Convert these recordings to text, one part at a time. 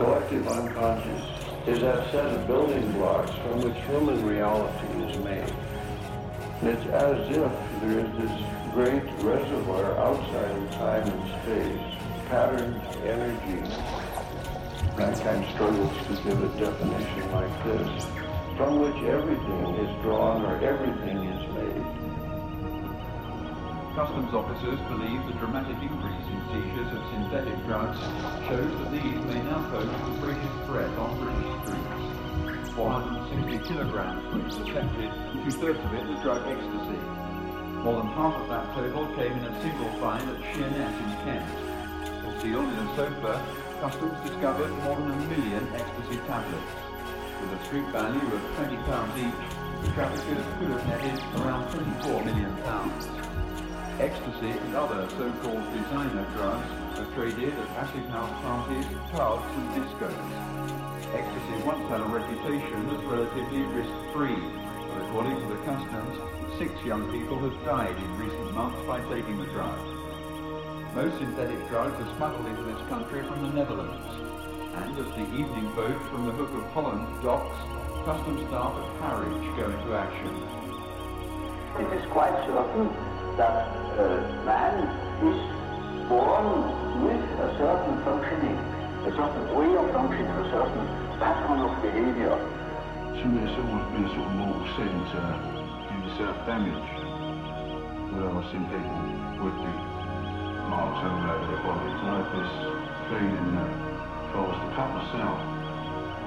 Collective unconscious is that set of building blocks from which human reality is made. It's as if there is this great reservoir outside of time and space, patterned energy. Mankind struggles to give a definition like this, from which everything is drawn or everything is made. Customs officers believe the dramatic increase in seizures of synthetic drugs shows that these may now pose the greatest threat on British streets. 460 kilograms was detected, two-thirds of it was drug ecstasy. More than half of that total came in a single find at Sheerness in Kent. Concealed in a sofa, Customs discovered more than a million ecstasy tablets. With a street value of £20 each, the traffickers could have netted around £24 million. Ecstasy and other so-called designer drugs are traded at acid house parties, clubs and discos. Ecstasy once had a reputation as relatively risk-free, but according to the customs, six young people have died in recent months by taking the drug. Most synthetic drugs are smuggled into this country from the Netherlands, and as the evening boat from the Hook of Holland docks, customs staff at Harwich go into action. It is quite certain that uh, man is born with a certain functioning, a certain way of functioning, a certain pattern of behavior. To me, it's always been sort of mortal sin to do yourself damage. Where I've seen people with the marks all over their bodies. Had this feeling that if I was to cut myself,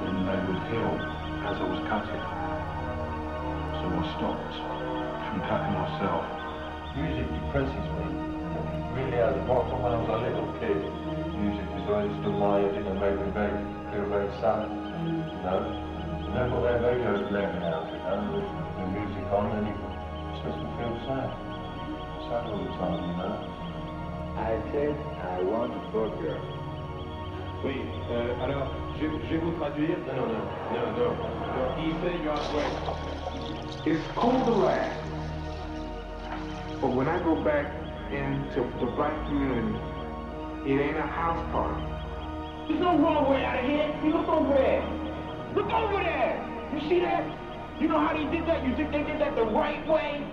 then they would heal as I was cutting. So I stopped from cutting myself music depresses me. Really has, apart from when I was a little kid, music is always the way it didn't make me very, feel very sad, you know. And then got their radios blaring out, you know, with the music on, and it just makes me feel sad. Sad all the time, you know. I said I want a burger. Oui, euh, alors, je, je vais vous traduire. Non, non, non, no, no. Alors, he said you are great. It's called to laugh. But when I go back into the black community, it ain't a house party. There's no wrong way out of here. You look over there. Look over there. You see that? You know how they did that? You think they did that the right way?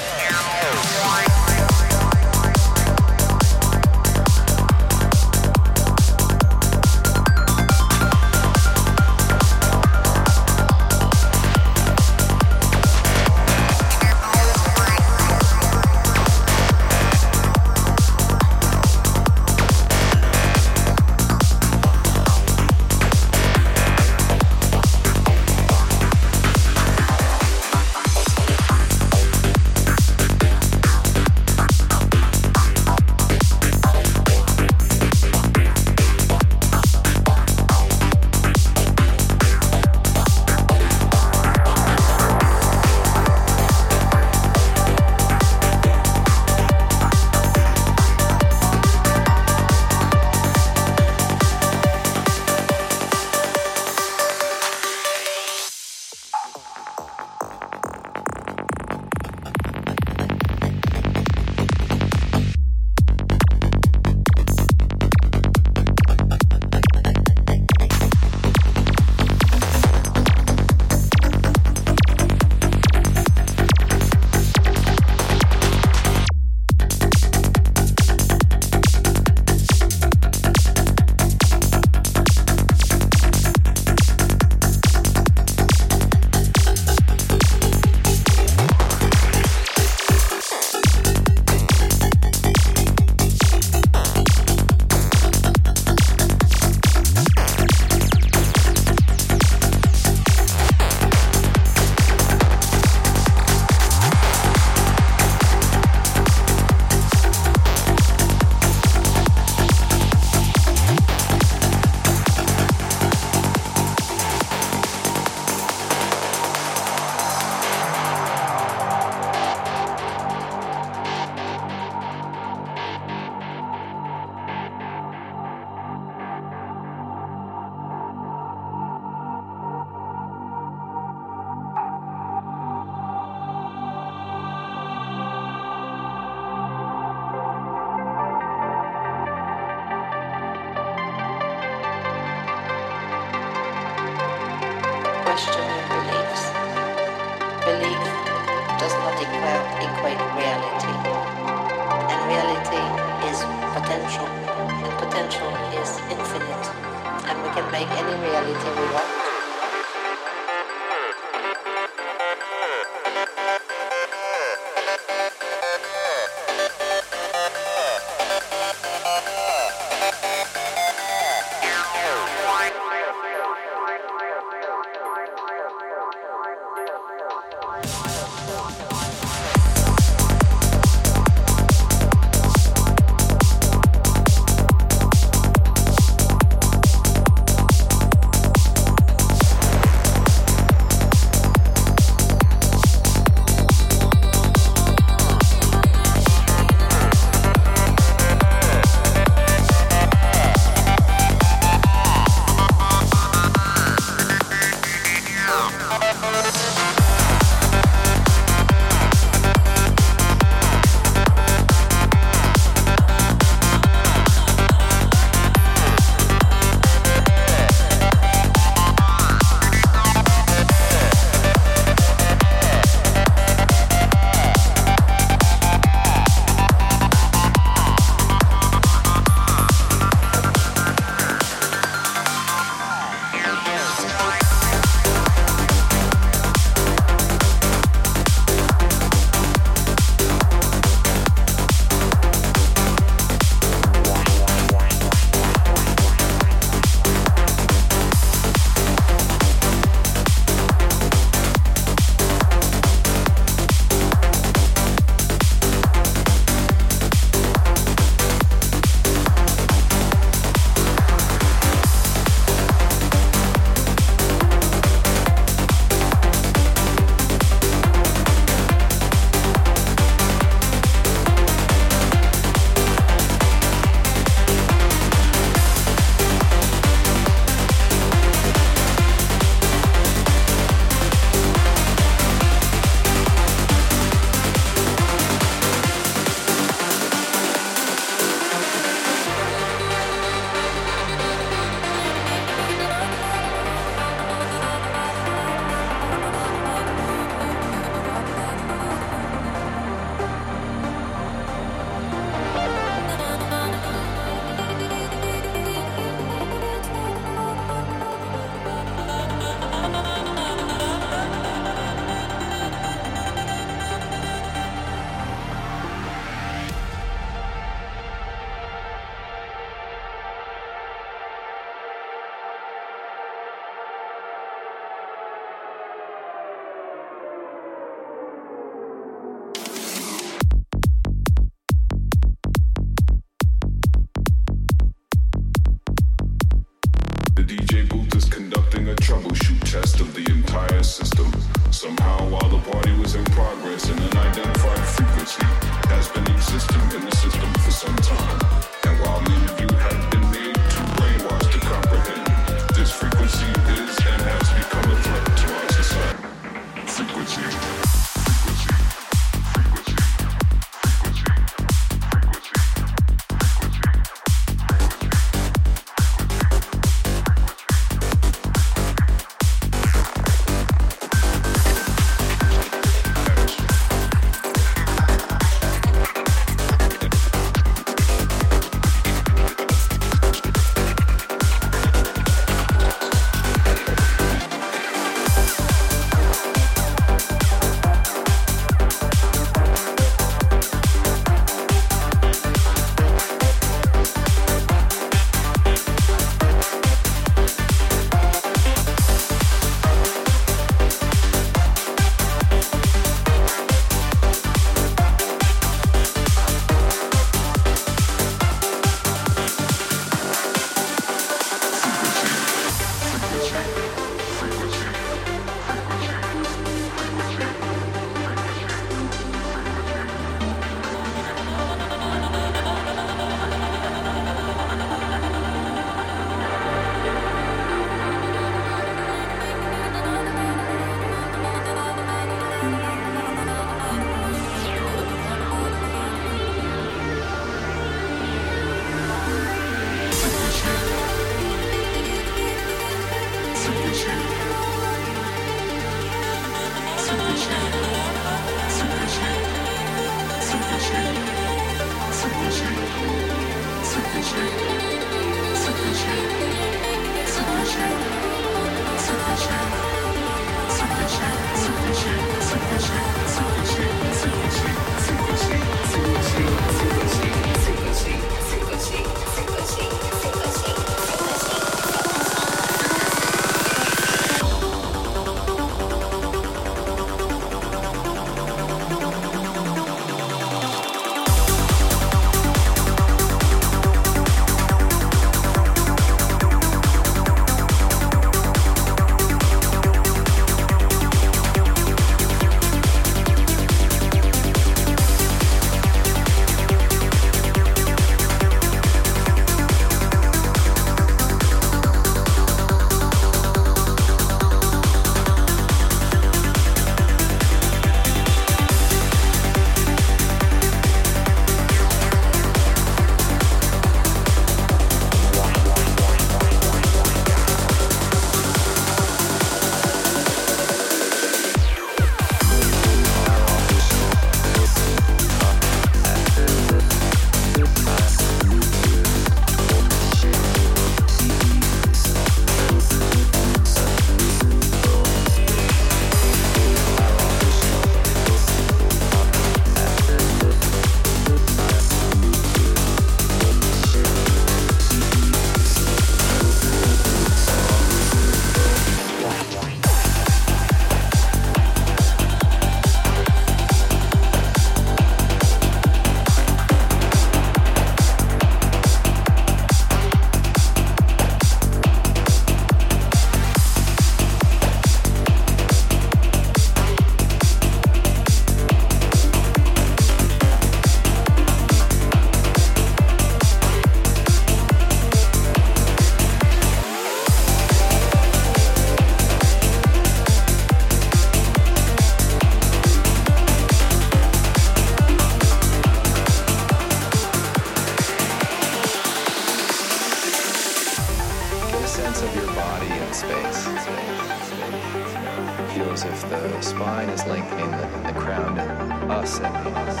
Us.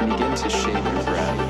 Begin to shape your breath.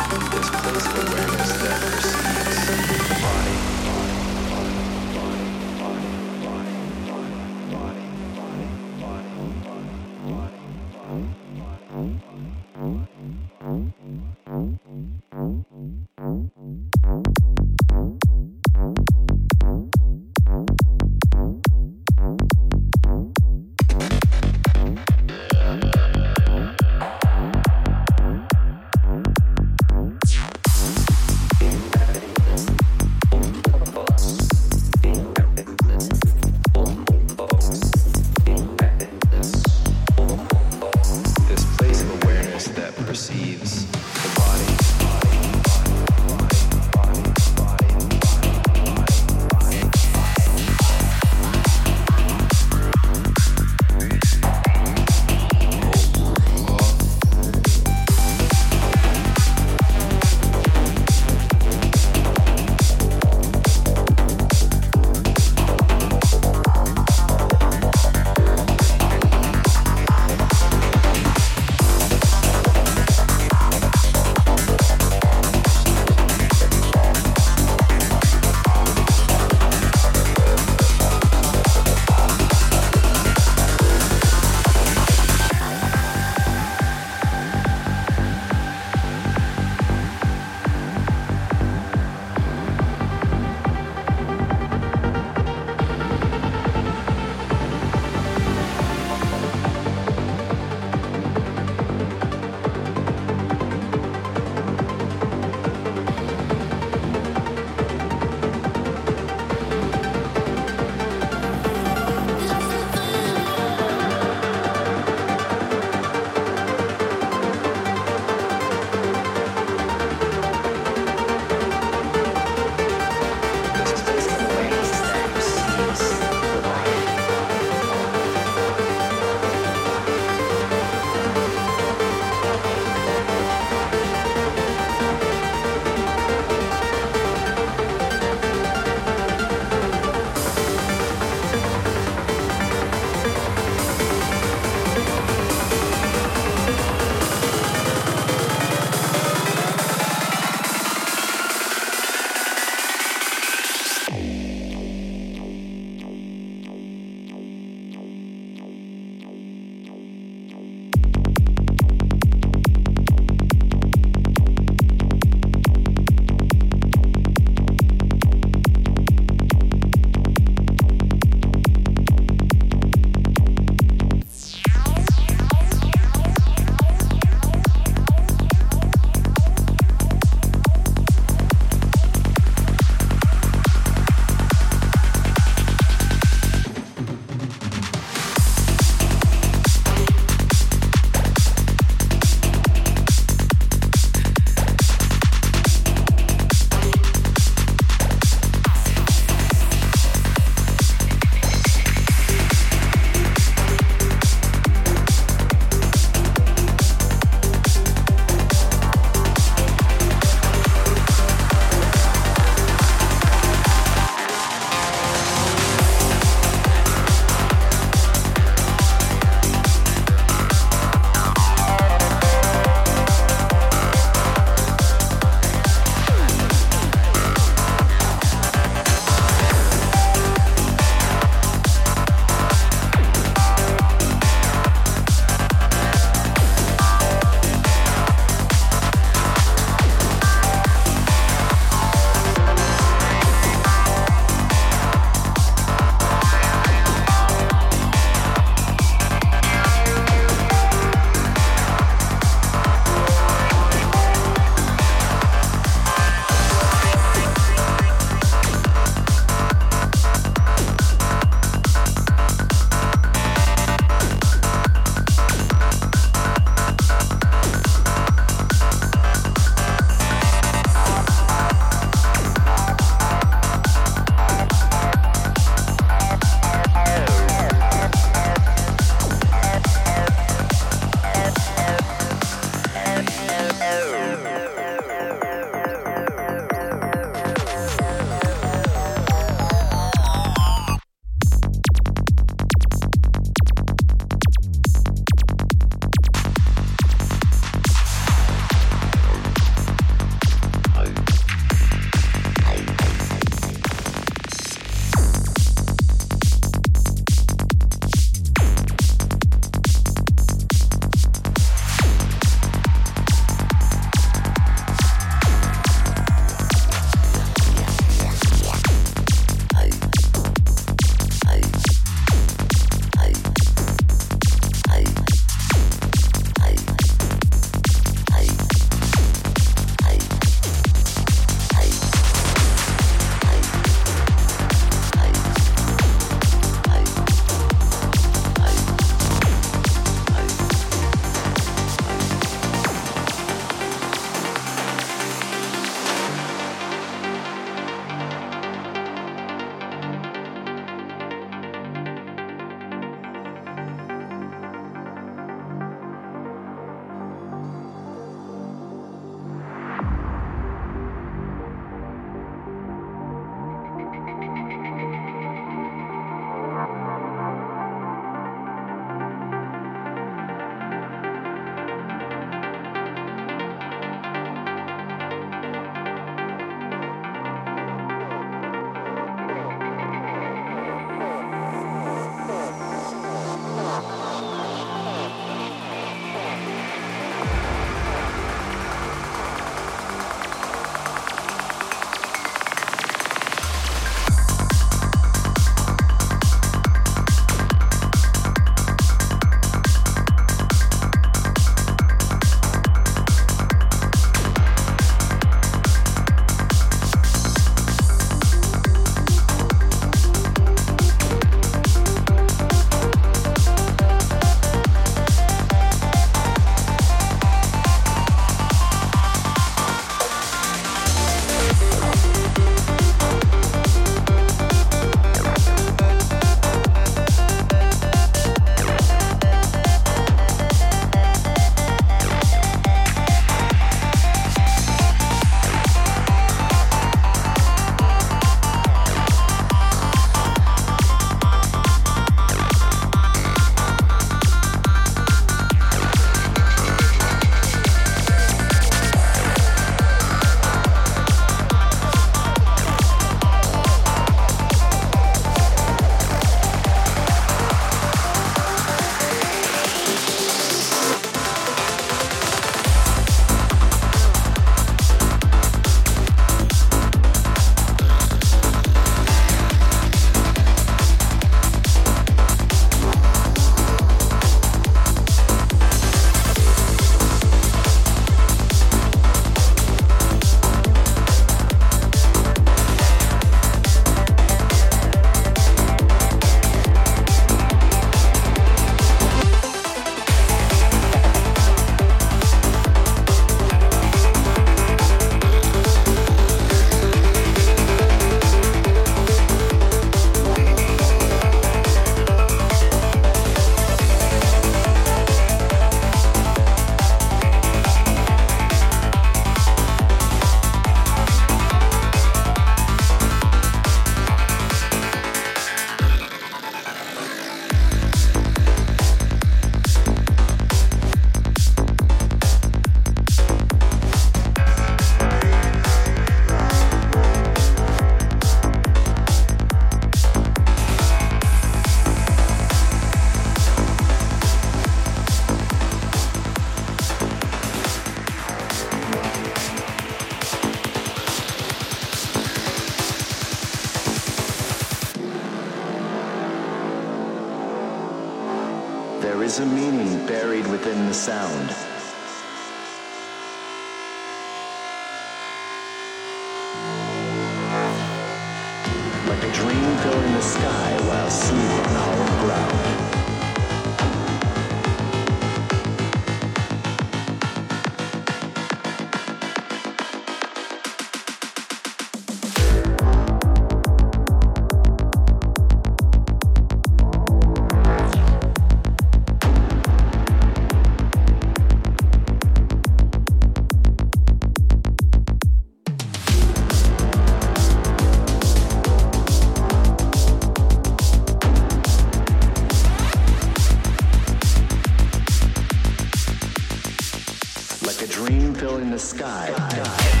Filling the sky. Like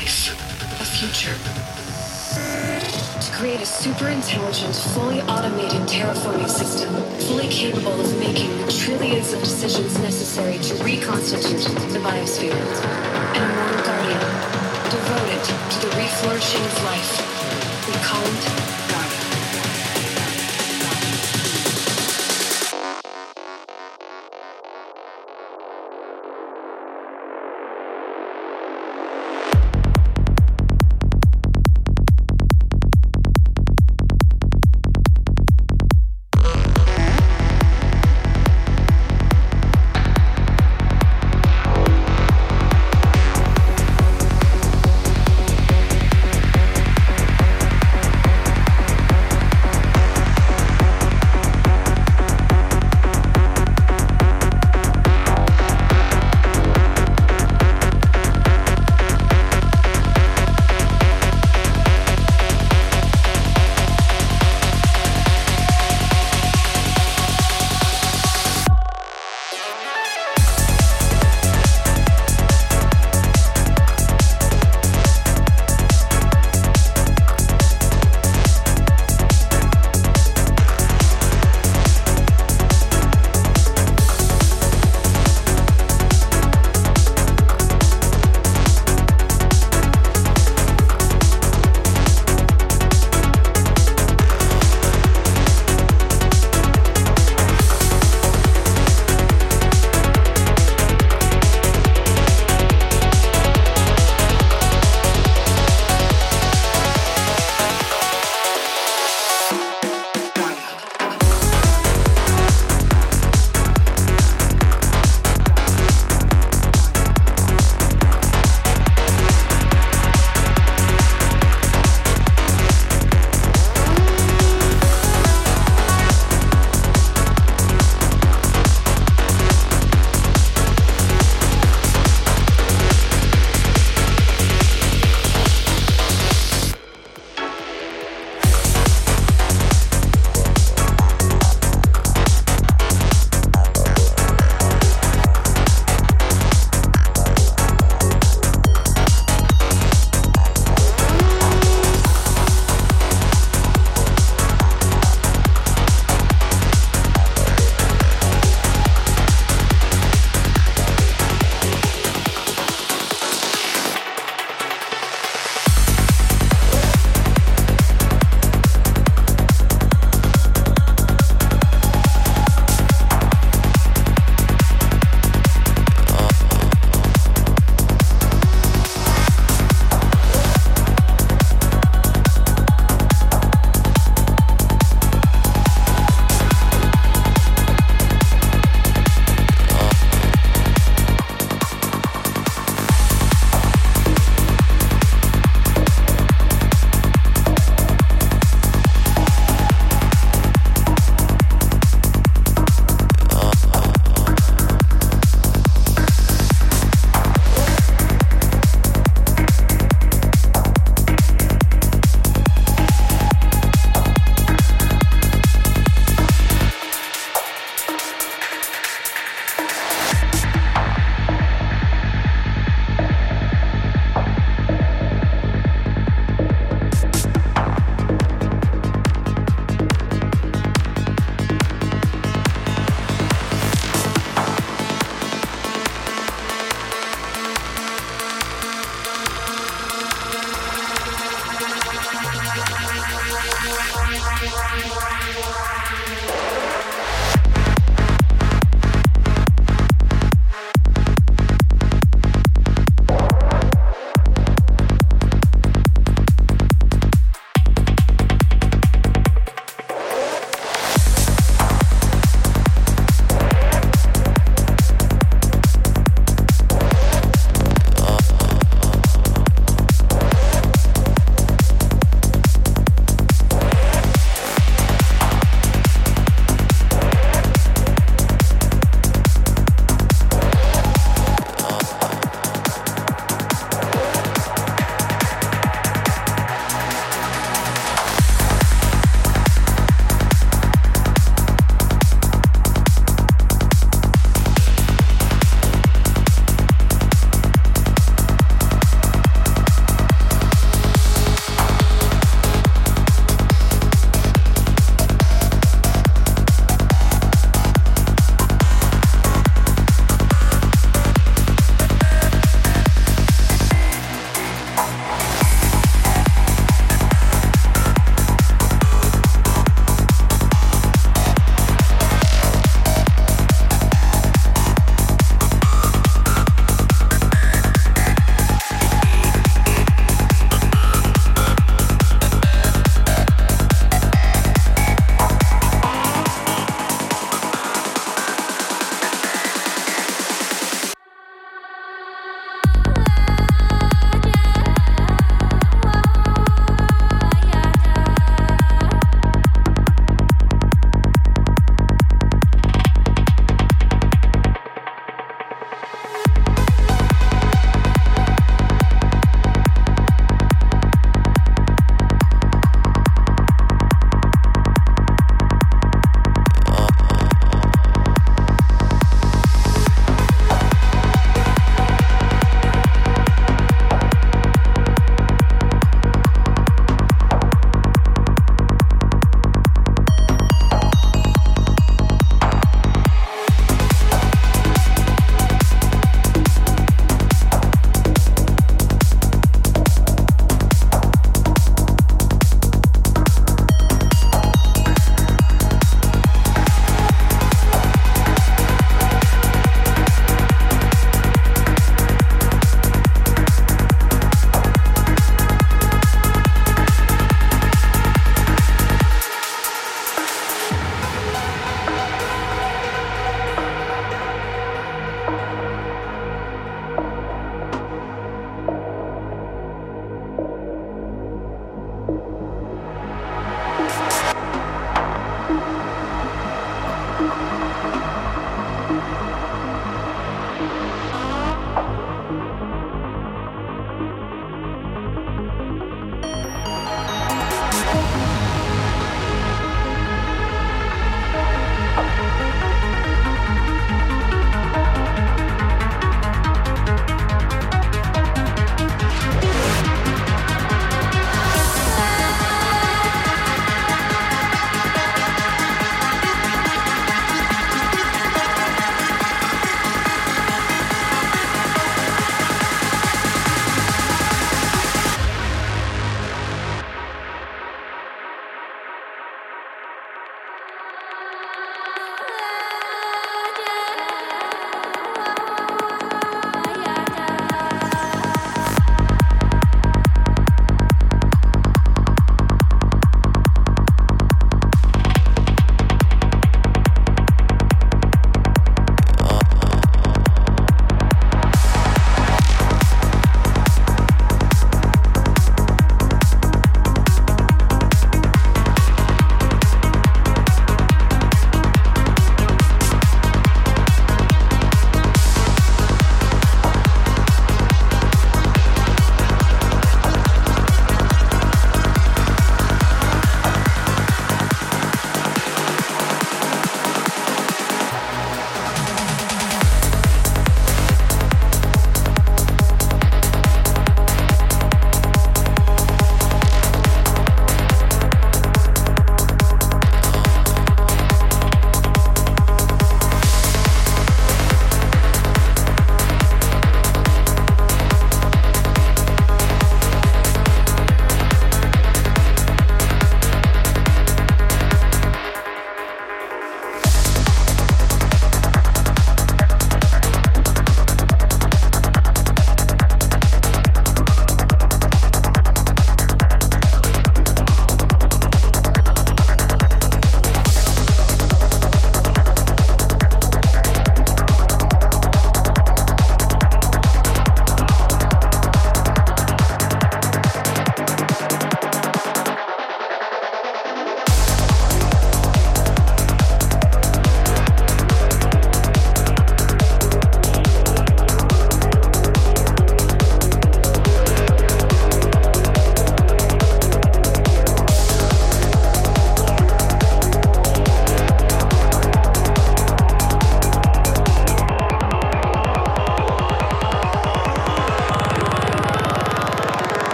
could